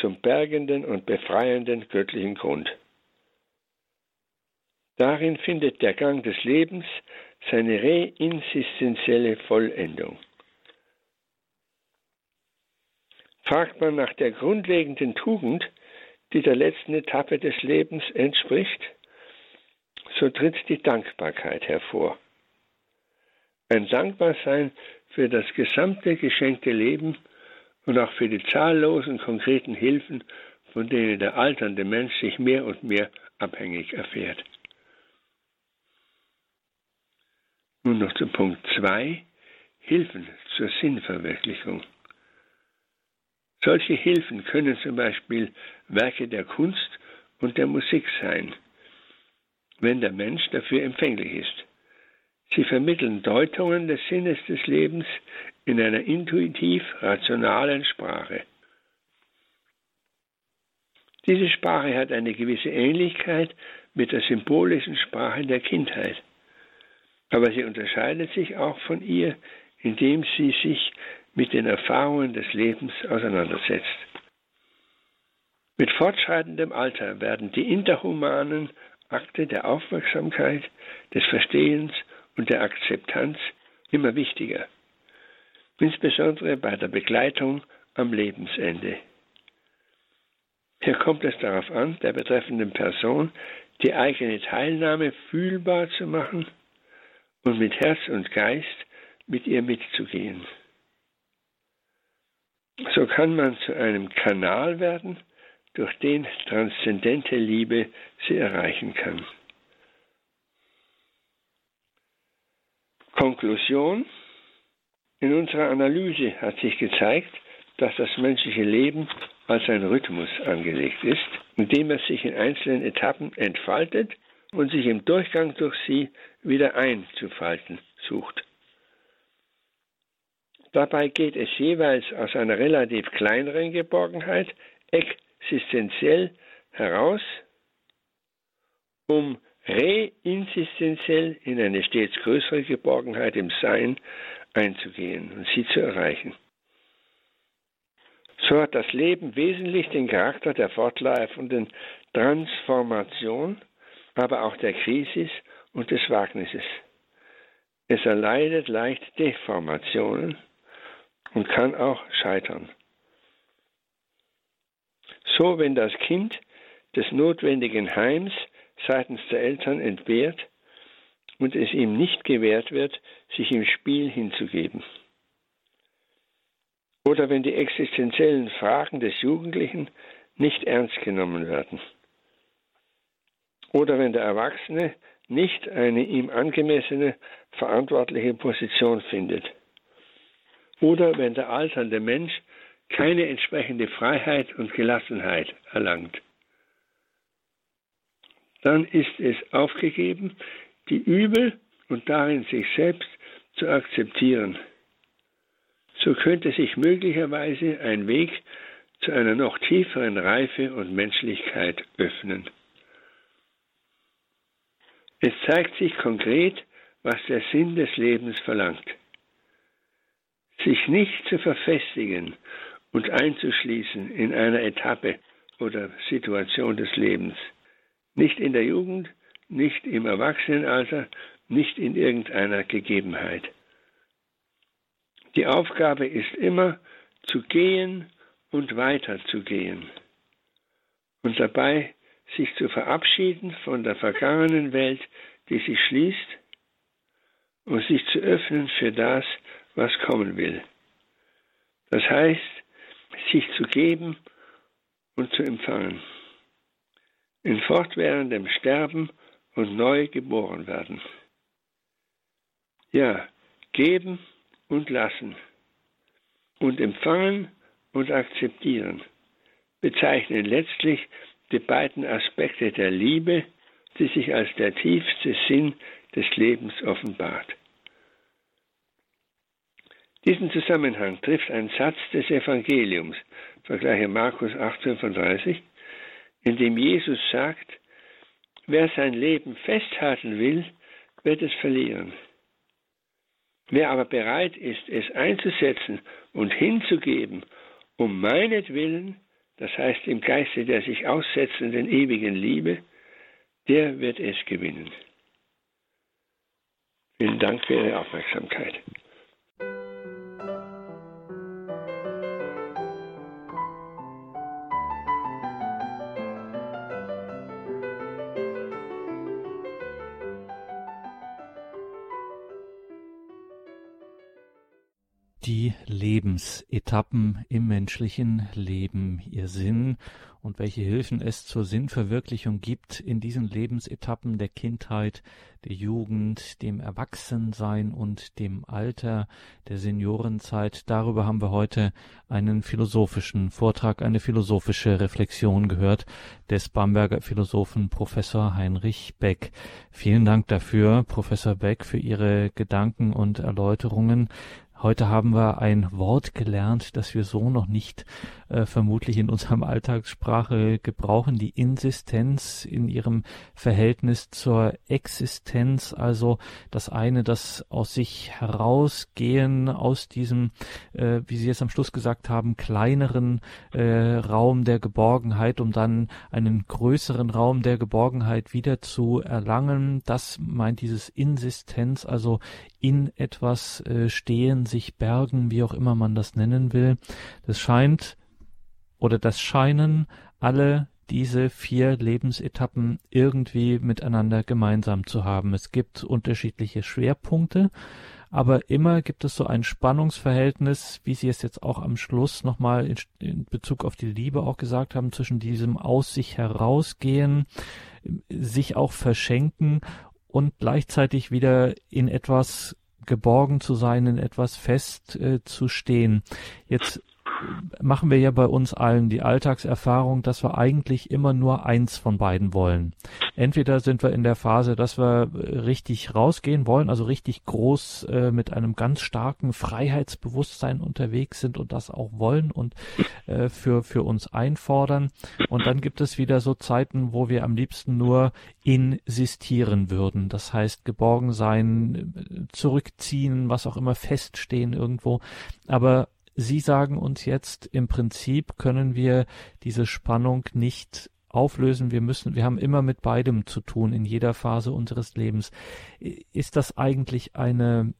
zum bergenden und befreienden göttlichen Grund. Darin findet der Gang des Lebens seine reinsistenzielle Vollendung. Fragt man nach der grundlegenden Tugend, die der letzten Etappe des Lebens entspricht, so tritt die Dankbarkeit hervor. Ein Dankbarsein für das gesamte geschenkte Leben und auch für die zahllosen konkreten Hilfen, von denen der alternde Mensch sich mehr und mehr abhängig erfährt. Nun noch zum Punkt 2, Hilfen zur Sinnverwirklichung. Solche Hilfen können zum Beispiel Werke der Kunst und der Musik sein, wenn der Mensch dafür empfänglich ist. Sie vermitteln Deutungen des Sinnes des Lebens in einer intuitiv rationalen Sprache. Diese Sprache hat eine gewisse Ähnlichkeit mit der symbolischen Sprache der Kindheit. Aber sie unterscheidet sich auch von ihr, indem sie sich mit den Erfahrungen des Lebens auseinandersetzt. Mit fortschreitendem Alter werden die interhumanen Akte der Aufmerksamkeit, des Verstehens und der Akzeptanz immer wichtiger insbesondere bei der Begleitung am Lebensende. Hier kommt es darauf an, der betreffenden Person die eigene Teilnahme fühlbar zu machen und mit Herz und Geist mit ihr mitzugehen. So kann man zu einem Kanal werden, durch den transzendente Liebe sie erreichen kann. Konklusion in unserer Analyse hat sich gezeigt, dass das menschliche Leben als ein Rhythmus angelegt ist, indem er sich in einzelnen Etappen entfaltet und sich im Durchgang durch sie wieder einzufalten sucht. Dabei geht es jeweils aus einer relativ kleineren Geborgenheit existenziell heraus, um reinsistenziell in eine stets größere Geborgenheit im Sein einzugehen und sie zu erreichen. So hat das Leben wesentlich den Charakter der fortlaufenden Transformation, aber auch der Krisis und des Wagnisses. Es erleidet leicht Deformationen und kann auch scheitern. So, wenn das Kind des notwendigen Heims seitens der Eltern entbehrt, und es ihm nicht gewährt wird, sich im Spiel hinzugeben. Oder wenn die existenziellen Fragen des Jugendlichen nicht ernst genommen werden. Oder wenn der Erwachsene nicht eine ihm angemessene verantwortliche Position findet. Oder wenn der alternde Mensch keine entsprechende Freiheit und Gelassenheit erlangt. Dann ist es aufgegeben, die Übel und darin sich selbst zu akzeptieren. So könnte sich möglicherweise ein Weg zu einer noch tieferen Reife und Menschlichkeit öffnen. Es zeigt sich konkret, was der Sinn des Lebens verlangt. Sich nicht zu verfestigen und einzuschließen in einer Etappe oder Situation des Lebens. Nicht in der Jugend, nicht im Erwachsenenalter, nicht in irgendeiner Gegebenheit. Die Aufgabe ist immer zu gehen und weiterzugehen und dabei sich zu verabschieden von der vergangenen Welt, die sich schließt, und sich zu öffnen für das, was kommen will. Das heißt, sich zu geben und zu empfangen. In fortwährendem Sterben und neu geboren werden. Ja, geben und lassen und empfangen und akzeptieren bezeichnen letztlich die beiden Aspekte der Liebe, die sich als der tiefste Sinn des Lebens offenbart. Diesen Zusammenhang trifft ein Satz des Evangeliums, vergleiche Markus 8,35, in dem Jesus sagt, wer sein Leben festhalten will, wird es verlieren. Wer aber bereit ist, es einzusetzen und hinzugeben, um meinetwillen, das heißt im Geiste der sich aussetzenden ewigen Liebe, der wird es gewinnen. Vielen Dank für Ihre Aufmerksamkeit. Lebensetappen im menschlichen Leben, ihr Sinn und welche Hilfen es zur Sinnverwirklichung gibt in diesen Lebensetappen der Kindheit, der Jugend, dem Erwachsensein und dem Alter, der Seniorenzeit. Darüber haben wir heute einen philosophischen Vortrag, eine philosophische Reflexion gehört des Bamberger Philosophen Professor Heinrich Beck. Vielen Dank dafür, Professor Beck, für Ihre Gedanken und Erläuterungen. Heute haben wir ein Wort gelernt, das wir so noch nicht äh, vermutlich in unserem Alltagssprache gebrauchen, die Insistenz in ihrem Verhältnis zur Existenz, also das eine, das aus sich herausgehen, aus diesem, äh, wie Sie es am Schluss gesagt haben, kleineren äh, Raum der Geborgenheit, um dann einen größeren Raum der Geborgenheit wieder zu erlangen. Das meint dieses Insistenz, also in etwas äh, stehen, sich bergen, wie auch immer man das nennen will. Das scheint oder das scheinen alle diese vier Lebensetappen irgendwie miteinander gemeinsam zu haben. Es gibt unterschiedliche Schwerpunkte, aber immer gibt es so ein Spannungsverhältnis, wie Sie es jetzt auch am Schluss nochmal in, in Bezug auf die Liebe auch gesagt haben, zwischen diesem aus sich herausgehen, sich auch verschenken und gleichzeitig wieder in etwas geborgen zu sein, in etwas fest äh, zu stehen. Jetzt machen wir ja bei uns allen die Alltagserfahrung, dass wir eigentlich immer nur eins von beiden wollen. Entweder sind wir in der Phase, dass wir richtig rausgehen wollen, also richtig groß äh, mit einem ganz starken Freiheitsbewusstsein unterwegs sind und das auch wollen und äh, für, für uns einfordern. Und dann gibt es wieder so Zeiten, wo wir am liebsten nur insistieren würden. Das heißt, geborgen sein, zurückziehen, was auch immer feststehen irgendwo. Aber Sie sagen uns jetzt, im Prinzip können wir diese Spannung nicht auflösen. Wir müssen, wir haben immer mit beidem zu tun in jeder Phase unseres Lebens. Ist das eigentlich eine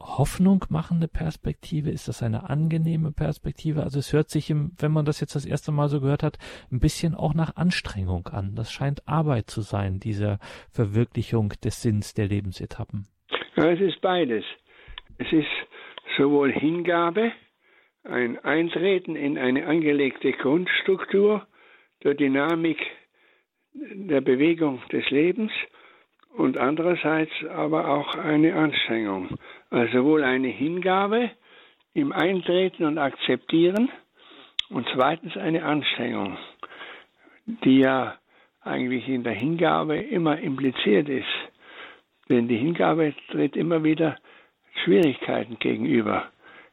Hoffnung machende Perspektive? Ist das eine angenehme Perspektive? Also es hört sich, im, wenn man das jetzt das erste Mal so gehört hat, ein bisschen auch nach Anstrengung an. Das scheint Arbeit zu sein, diese Verwirklichung des Sinns der Lebensetappen. Ja, es ist beides. Es ist sowohl Hingabe, ein Eintreten in eine angelegte Grundstruktur der Dynamik der Bewegung des Lebens und andererseits aber auch eine Anstrengung. Also sowohl eine Hingabe im Eintreten und Akzeptieren und zweitens eine Anstrengung, die ja eigentlich in der Hingabe immer impliziert ist. Denn die Hingabe tritt immer wieder Schwierigkeiten gegenüber,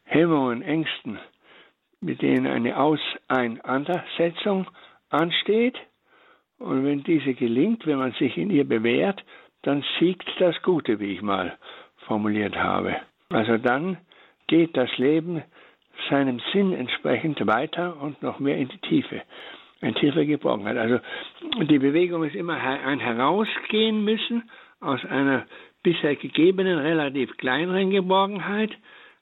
Hemmungen, Ängsten, mit denen eine Auseinandersetzung ansteht. Und wenn diese gelingt, wenn man sich in ihr bewährt, dann siegt das Gute, wie ich mal formuliert habe. Also dann geht das Leben seinem Sinn entsprechend weiter und noch mehr in die Tiefe, eine tiefe Geborgenheit. Also die Bewegung ist immer ein Herausgehen müssen aus einer bisher gegebenen, relativ kleineren Geborgenheit,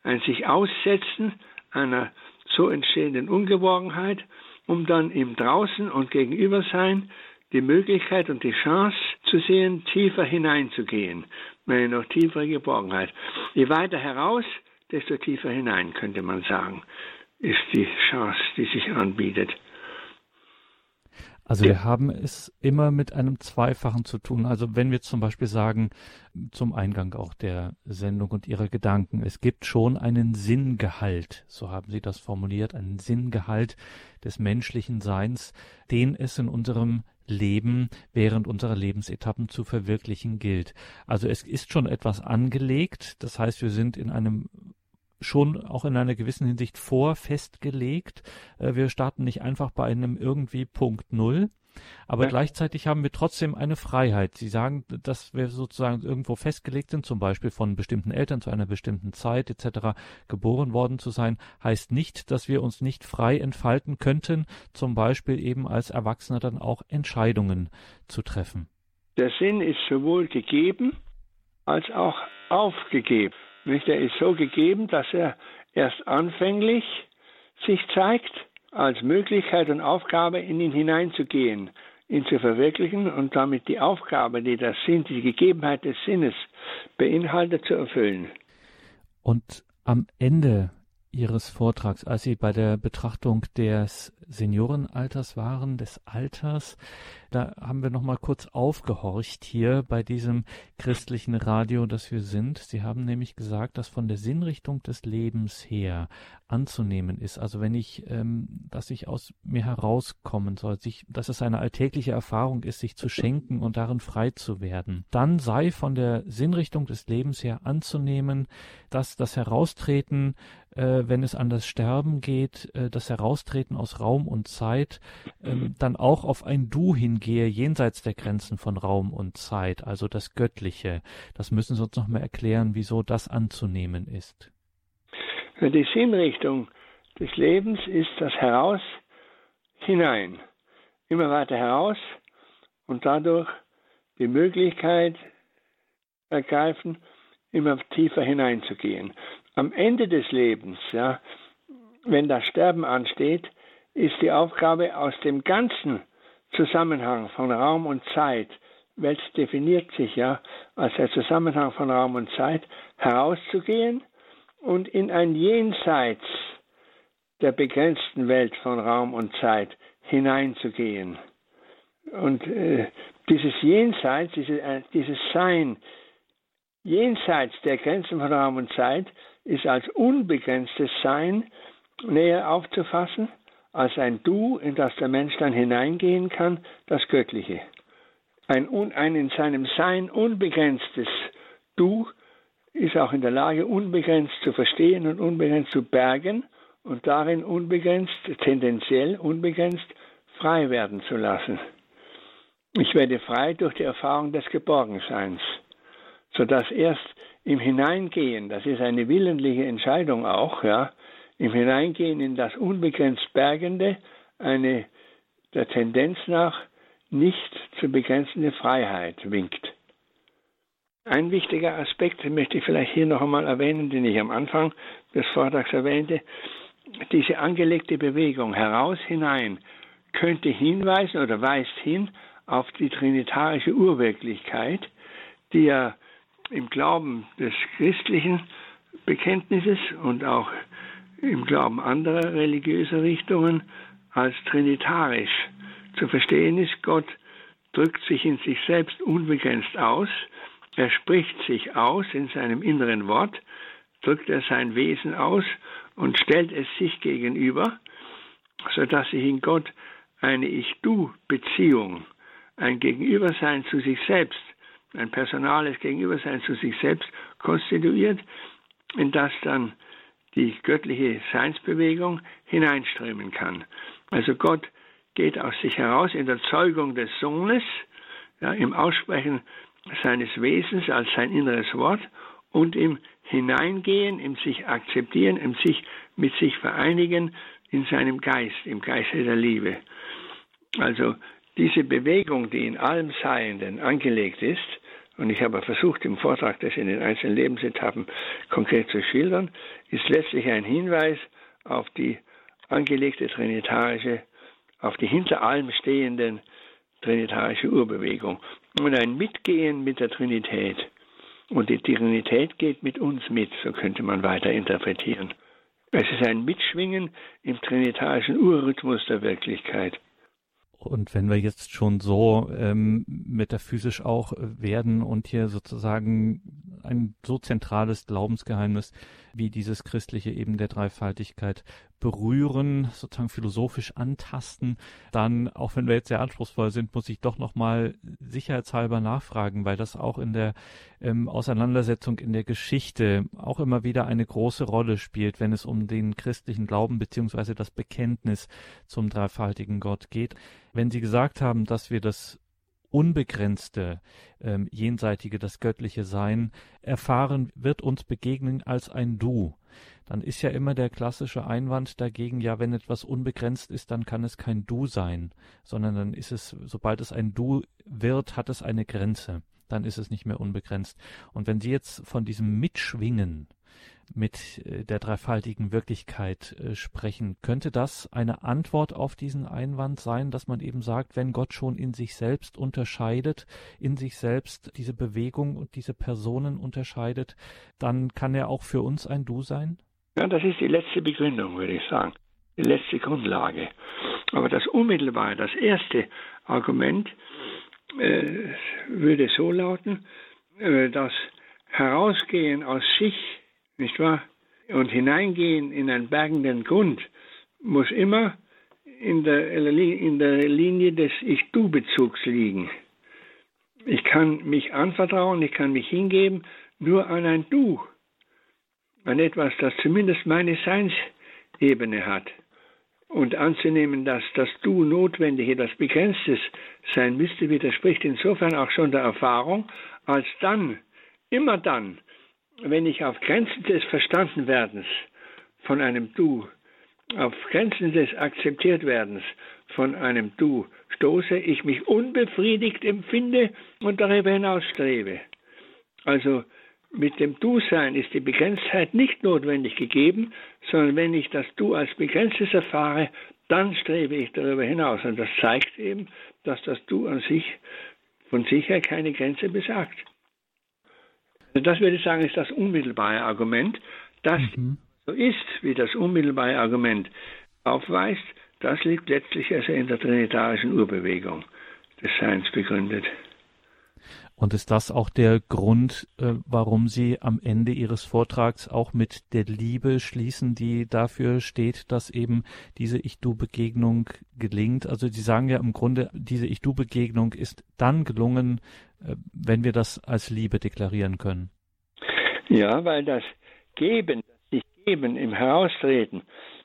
ein sich aussetzen einer so entstehenden Ungeborgenheit, um dann im Draußen und Gegenübersein die Möglichkeit und die Chance zu sehen, tiefer hineinzugehen, eine noch tiefere Geborgenheit. Je weiter heraus, desto tiefer hinein, könnte man sagen, ist die Chance, die sich anbietet. Also wir haben es immer mit einem Zweifachen zu tun. Also wenn wir zum Beispiel sagen, zum Eingang auch der Sendung und ihrer Gedanken, es gibt schon einen Sinngehalt, so haben Sie das formuliert, einen Sinngehalt des menschlichen Seins, den es in unserem Leben während unserer Lebensetappen zu verwirklichen gilt. Also es ist schon etwas angelegt, das heißt, wir sind in einem schon auch in einer gewissen Hinsicht vorfestgelegt. Äh, wir starten nicht einfach bei einem irgendwie Punkt Null, aber ja. gleichzeitig haben wir trotzdem eine Freiheit. Sie sagen, dass wir sozusagen irgendwo festgelegt sind, zum Beispiel von bestimmten Eltern zu einer bestimmten Zeit etc. geboren worden zu sein, heißt nicht, dass wir uns nicht frei entfalten könnten, zum Beispiel eben als Erwachsener dann auch Entscheidungen zu treffen. Der Sinn ist sowohl gegeben als auch aufgegeben. Nicht? Er ist so gegeben, dass er erst anfänglich sich zeigt, als Möglichkeit und Aufgabe in ihn hineinzugehen, ihn zu verwirklichen und damit die Aufgabe, die das Sinn, die Gegebenheit des Sinnes beinhaltet, zu erfüllen. Und am Ende Ihres Vortrags, als Sie bei der Betrachtung des Seniorenalters waren, des Alters, da haben wir noch mal kurz aufgehorcht hier bei diesem christlichen Radio, das wir sind. Sie haben nämlich gesagt, dass von der Sinnrichtung des Lebens her anzunehmen ist. Also wenn ich, ähm, dass ich aus mir herauskommen soll, sich, dass es eine alltägliche Erfahrung ist, sich zu schenken und darin frei zu werden, dann sei von der Sinnrichtung des Lebens her anzunehmen, dass das Heraustreten, äh, wenn es an das Sterben geht, äh, das Heraustreten aus Raum und Zeit, äh, dann auch auf ein Du hingeht gehe jenseits der Grenzen von Raum und Zeit, also das Göttliche. Das müssen Sie uns noch mal erklären, wieso das anzunehmen ist. Die Sinnrichtung des Lebens ist das Heraus hinein, immer weiter heraus und dadurch die Möglichkeit ergreifen, immer tiefer hineinzugehen. Am Ende des Lebens, ja, wenn das Sterben ansteht, ist die Aufgabe aus dem ganzen Zusammenhang von Raum und Zeit, Welt definiert sich ja als der Zusammenhang von Raum und Zeit, herauszugehen und in ein Jenseits der begrenzten Welt von Raum und Zeit hineinzugehen. Und äh, dieses Jenseits, diese, äh, dieses Sein jenseits der Grenzen von Raum und Zeit ist als unbegrenztes Sein näher aufzufassen als ein Du, in das der Mensch dann hineingehen kann, das Göttliche. Ein, ein in seinem Sein unbegrenztes Du ist auch in der Lage, unbegrenzt zu verstehen und unbegrenzt zu bergen und darin unbegrenzt, tendenziell unbegrenzt frei werden zu lassen. Ich werde frei durch die Erfahrung des Geborgenseins, sodass erst im Hineingehen, das ist eine willentliche Entscheidung auch, ja, im Hineingehen in das unbegrenzt Bergende eine der Tendenz nach nicht zu begrenzende Freiheit winkt. Ein wichtiger Aspekt möchte ich vielleicht hier noch einmal erwähnen, den ich am Anfang des Vortrags erwähnte. Diese angelegte Bewegung heraus hinein könnte hinweisen oder weist hin auf die trinitarische Urwirklichkeit, die ja im Glauben des christlichen Bekenntnisses und auch im Glauben anderer religiöser Richtungen als trinitarisch zu verstehen ist. Gott drückt sich in sich selbst unbegrenzt aus, er spricht sich aus in seinem inneren Wort, drückt er sein Wesen aus und stellt es sich gegenüber, sodass sich in Gott eine Ich-Du-Beziehung, ein Gegenübersein zu sich selbst, ein personales Gegenübersein zu sich selbst konstituiert, in das dann die göttliche Seinsbewegung hineinströmen kann. Also Gott geht aus sich heraus in der Zeugung des Sohnes, ja, im Aussprechen seines Wesens als sein inneres Wort und im Hineingehen, im sich akzeptieren, im sich mit sich vereinigen in seinem Geist, im Geiste der Liebe. Also diese Bewegung, die in allem Seienden angelegt ist, und ich habe versucht im Vortrag das in den einzelnen Lebensetappen konkret zu schildern, ist letztlich ein Hinweis auf die angelegte trinitarische, auf die hinter allem stehenden trinitarische Urbewegung und ein Mitgehen mit der Trinität. Und die Trinität geht mit uns mit, so könnte man weiter interpretieren. Es ist ein Mitschwingen im trinitarischen Urrhythmus der Wirklichkeit. Und wenn wir jetzt schon so ähm, metaphysisch auch werden und hier sozusagen ein so zentrales Glaubensgeheimnis wie dieses christliche eben der Dreifaltigkeit berühren, sozusagen philosophisch antasten, dann, auch wenn wir jetzt sehr anspruchsvoll sind, muss ich doch nochmal sicherheitshalber nachfragen, weil das auch in der ähm, Auseinandersetzung in der Geschichte auch immer wieder eine große Rolle spielt, wenn es um den christlichen Glauben beziehungsweise das Bekenntnis zum dreifaltigen Gott geht. Wenn Sie gesagt haben, dass wir das unbegrenzte, ähm, jenseitige, das göttliche Sein erfahren, wird uns begegnen als ein Du. Dann ist ja immer der klassische Einwand dagegen, ja, wenn etwas unbegrenzt ist, dann kann es kein Du sein, sondern dann ist es, sobald es ein Du wird, hat es eine Grenze. Dann ist es nicht mehr unbegrenzt. Und wenn Sie jetzt von diesem Mitschwingen mit äh, der dreifaltigen Wirklichkeit äh, sprechen. Könnte das eine Antwort auf diesen Einwand sein, dass man eben sagt, wenn Gott schon in sich selbst unterscheidet, in sich selbst diese Bewegung und diese Personen unterscheidet, dann kann er auch für uns ein Du sein? Ja, das ist die letzte Begründung, würde ich sagen. Die letzte Grundlage. Aber das unmittelbare, das erste Argument äh, würde so lauten, äh, dass Herausgehen aus sich nicht wahr? Und hineingehen in einen bergenden Grund muss immer in der, in der Linie des Ich-Du-Bezugs liegen. Ich kann mich anvertrauen, ich kann mich hingeben nur an ein Du, an etwas, das zumindest meine Seinsebene hat. Und anzunehmen, dass das Du notwendig etwas Begrenztes sein müsste, widerspricht insofern auch schon der Erfahrung, als dann, immer dann, wenn ich auf Grenzen des Verstandenwerdens von einem Du, auf Grenzen des Akzeptiertwerdens von einem Du stoße, ich mich unbefriedigt empfinde und darüber hinaus strebe. Also mit dem Du-Sein ist die Begrenztheit nicht notwendig gegeben, sondern wenn ich das Du als Begrenztes erfahre, dann strebe ich darüber hinaus. Und das zeigt eben, dass das Du an sich von sich keine Grenze besagt. Das würde ich sagen, ist das unmittelbare Argument. Das mhm. so ist, wie das unmittelbare Argument aufweist, das liegt letztlich also in der trinitarischen Urbewegung des Seins begründet. Und ist das auch der Grund, äh, warum Sie am Ende Ihres Vortrags auch mit der Liebe schließen, die dafür steht, dass eben diese Ich-Du-Begegnung gelingt? Also Sie sagen ja im Grunde, diese Ich-Du-Begegnung ist dann gelungen, äh, wenn wir das als Liebe deklarieren können. Ja, weil das Geben, das sich geben im Heraustreten,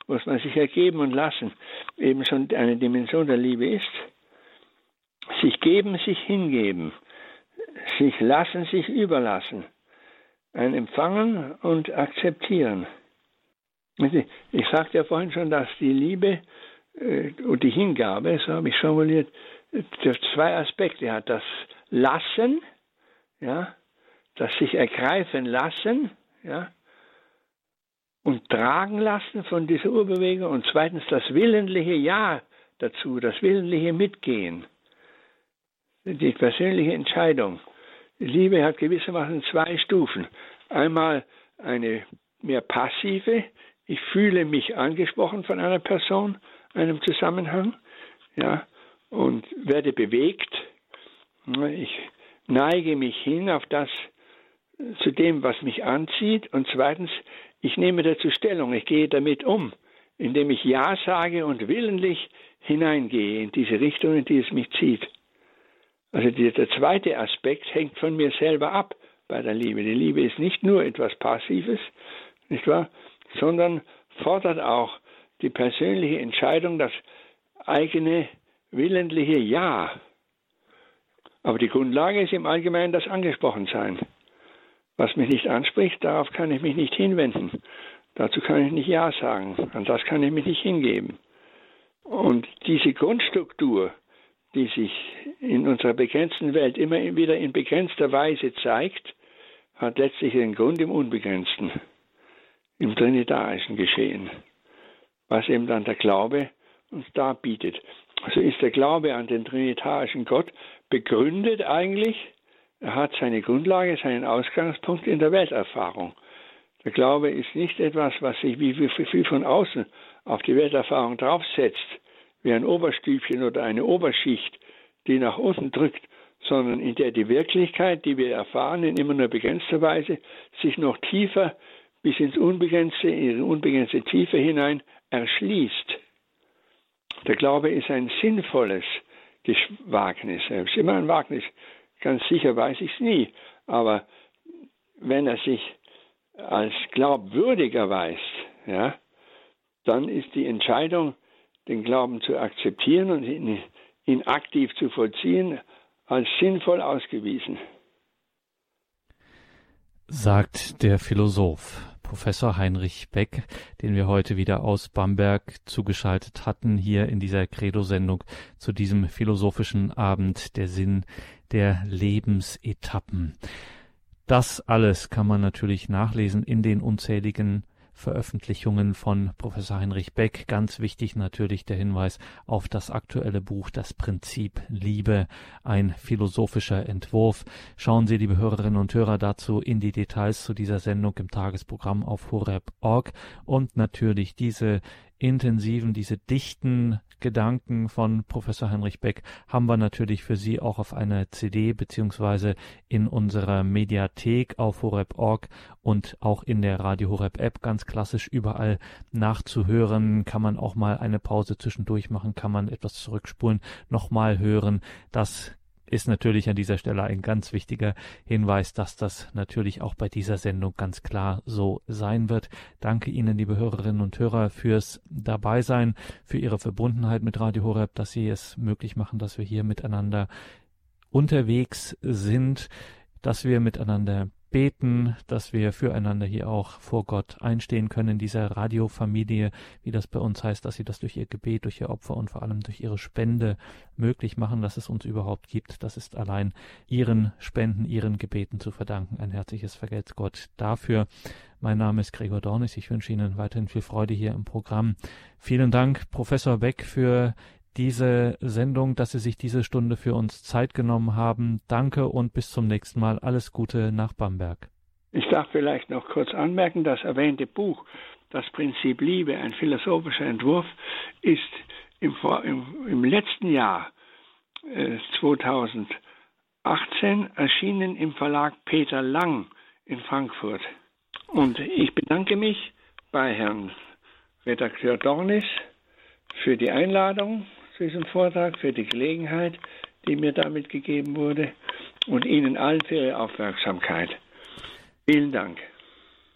muss man sich ergeben und lassen, eben schon eine Dimension der Liebe ist. Sich geben, sich hingeben, sich lassen, sich überlassen, ein Empfangen und Akzeptieren. Ich sagte ja vorhin schon, dass die Liebe äh, und die Hingabe, so habe ich formuliert, zwei Aspekte hat. Das Lassen, ja, das sich ergreifen lassen, ja, und tragen lassen von dieser Urbewegung und zweitens das willentliche Ja dazu, das willentliche Mitgehen, die persönliche Entscheidung. Liebe hat gewissermaßen zwei Stufen. Einmal eine mehr passive, ich fühle mich angesprochen von einer Person, einem Zusammenhang, ja, und werde bewegt. Ich neige mich hin auf das, zu dem, was mich anzieht. Und zweitens, ich nehme dazu Stellung. Ich gehe damit um, indem ich Ja sage und willentlich hineingehe in diese Richtung, in die es mich zieht. Also der, der zweite Aspekt hängt von mir selber ab bei der Liebe. Die Liebe ist nicht nur etwas Passives, nicht wahr, sondern fordert auch die persönliche Entscheidung, das eigene willentliche Ja. Aber die Grundlage ist im Allgemeinen das Angesprochensein. Was mich nicht anspricht, darauf kann ich mich nicht hinwenden. Dazu kann ich nicht Ja sagen. An das kann ich mich nicht hingeben. Und diese Grundstruktur, die sich in unserer begrenzten Welt immer wieder in begrenzter Weise zeigt, hat letztlich den Grund im Unbegrenzten, im trinitarischen Geschehen, was eben dann der Glaube uns da bietet. Also ist der Glaube an den trinitarischen Gott begründet eigentlich, er hat seine Grundlage, seinen Ausgangspunkt in der Welterfahrung. Der Glaube ist nicht etwas, was sich wie viel von außen auf die Welterfahrung draufsetzt, wie ein Oberstübchen oder eine Oberschicht, die nach unten drückt, sondern in der die Wirklichkeit, die wir erfahren, in immer nur begrenzter Weise, sich noch tiefer bis ins Unbegrenzte, in ihre unbegrenzte Tiefe hinein erschließt. Der Glaube ist ein sinnvolles Wagnis. Es ist immer ein Wagnis. Ganz sicher weiß ich es nie. Aber wenn er sich als glaubwürdig erweist, ja, dann ist die Entscheidung, den Glauben zu akzeptieren und ihn, ihn aktiv zu vollziehen, als sinnvoll ausgewiesen. Sagt der Philosoph Professor Heinrich Beck, den wir heute wieder aus Bamberg zugeschaltet hatten, hier in dieser Credo-Sendung zu diesem philosophischen Abend der Sinn der Lebensetappen. Das alles kann man natürlich nachlesen in den unzähligen Veröffentlichungen von Professor Heinrich Beck. Ganz wichtig natürlich der Hinweis auf das aktuelle Buch Das Prinzip Liebe, ein philosophischer Entwurf. Schauen Sie, liebe Hörerinnen und Hörer, dazu in die Details zu dieser Sendung im Tagesprogramm auf horeb.org und natürlich diese intensiven, diese dichten Gedanken von Professor Heinrich Beck haben wir natürlich für Sie auch auf einer CD beziehungsweise in unserer Mediathek auf horeb.org und auch in der Radio Horeb App ganz klassisch überall nachzuhören. Kann man auch mal eine Pause zwischendurch machen, kann man etwas zurückspulen, nochmal hören. Das ist natürlich an dieser Stelle ein ganz wichtiger Hinweis, dass das natürlich auch bei dieser Sendung ganz klar so sein wird. Danke Ihnen, liebe Hörerinnen und Hörer, fürs Dabeisein, für Ihre Verbundenheit mit Radio Horeb, dass Sie es möglich machen, dass wir hier miteinander unterwegs sind, dass wir miteinander beten, dass wir füreinander hier auch vor Gott einstehen können in dieser Radiofamilie, wie das bei uns heißt, dass sie das durch ihr Gebet, durch ihr Opfer und vor allem durch ihre Spende möglich machen, dass es uns überhaupt gibt. Das ist allein ihren Spenden, ihren Gebeten zu verdanken. Ein herzliches Vergelt's Gott dafür. Mein Name ist Gregor Dornis. Ich wünsche Ihnen weiterhin viel Freude hier im Programm. Vielen Dank, Professor Beck, für diese Sendung, dass Sie sich diese Stunde für uns Zeit genommen haben. Danke und bis zum nächsten Mal. Alles Gute nach Bamberg. Ich darf vielleicht noch kurz anmerken, das erwähnte Buch, das Prinzip Liebe, ein philosophischer Entwurf, ist im, im, im letzten Jahr äh, 2018 erschienen im Verlag Peter Lang in Frankfurt. Und ich bedanke mich bei Herrn Redakteur Dornis für die Einladung zu diesem Vortrag, für die Gelegenheit, die mir damit gegeben wurde und Ihnen allen für Ihre Aufmerksamkeit. Vielen Dank.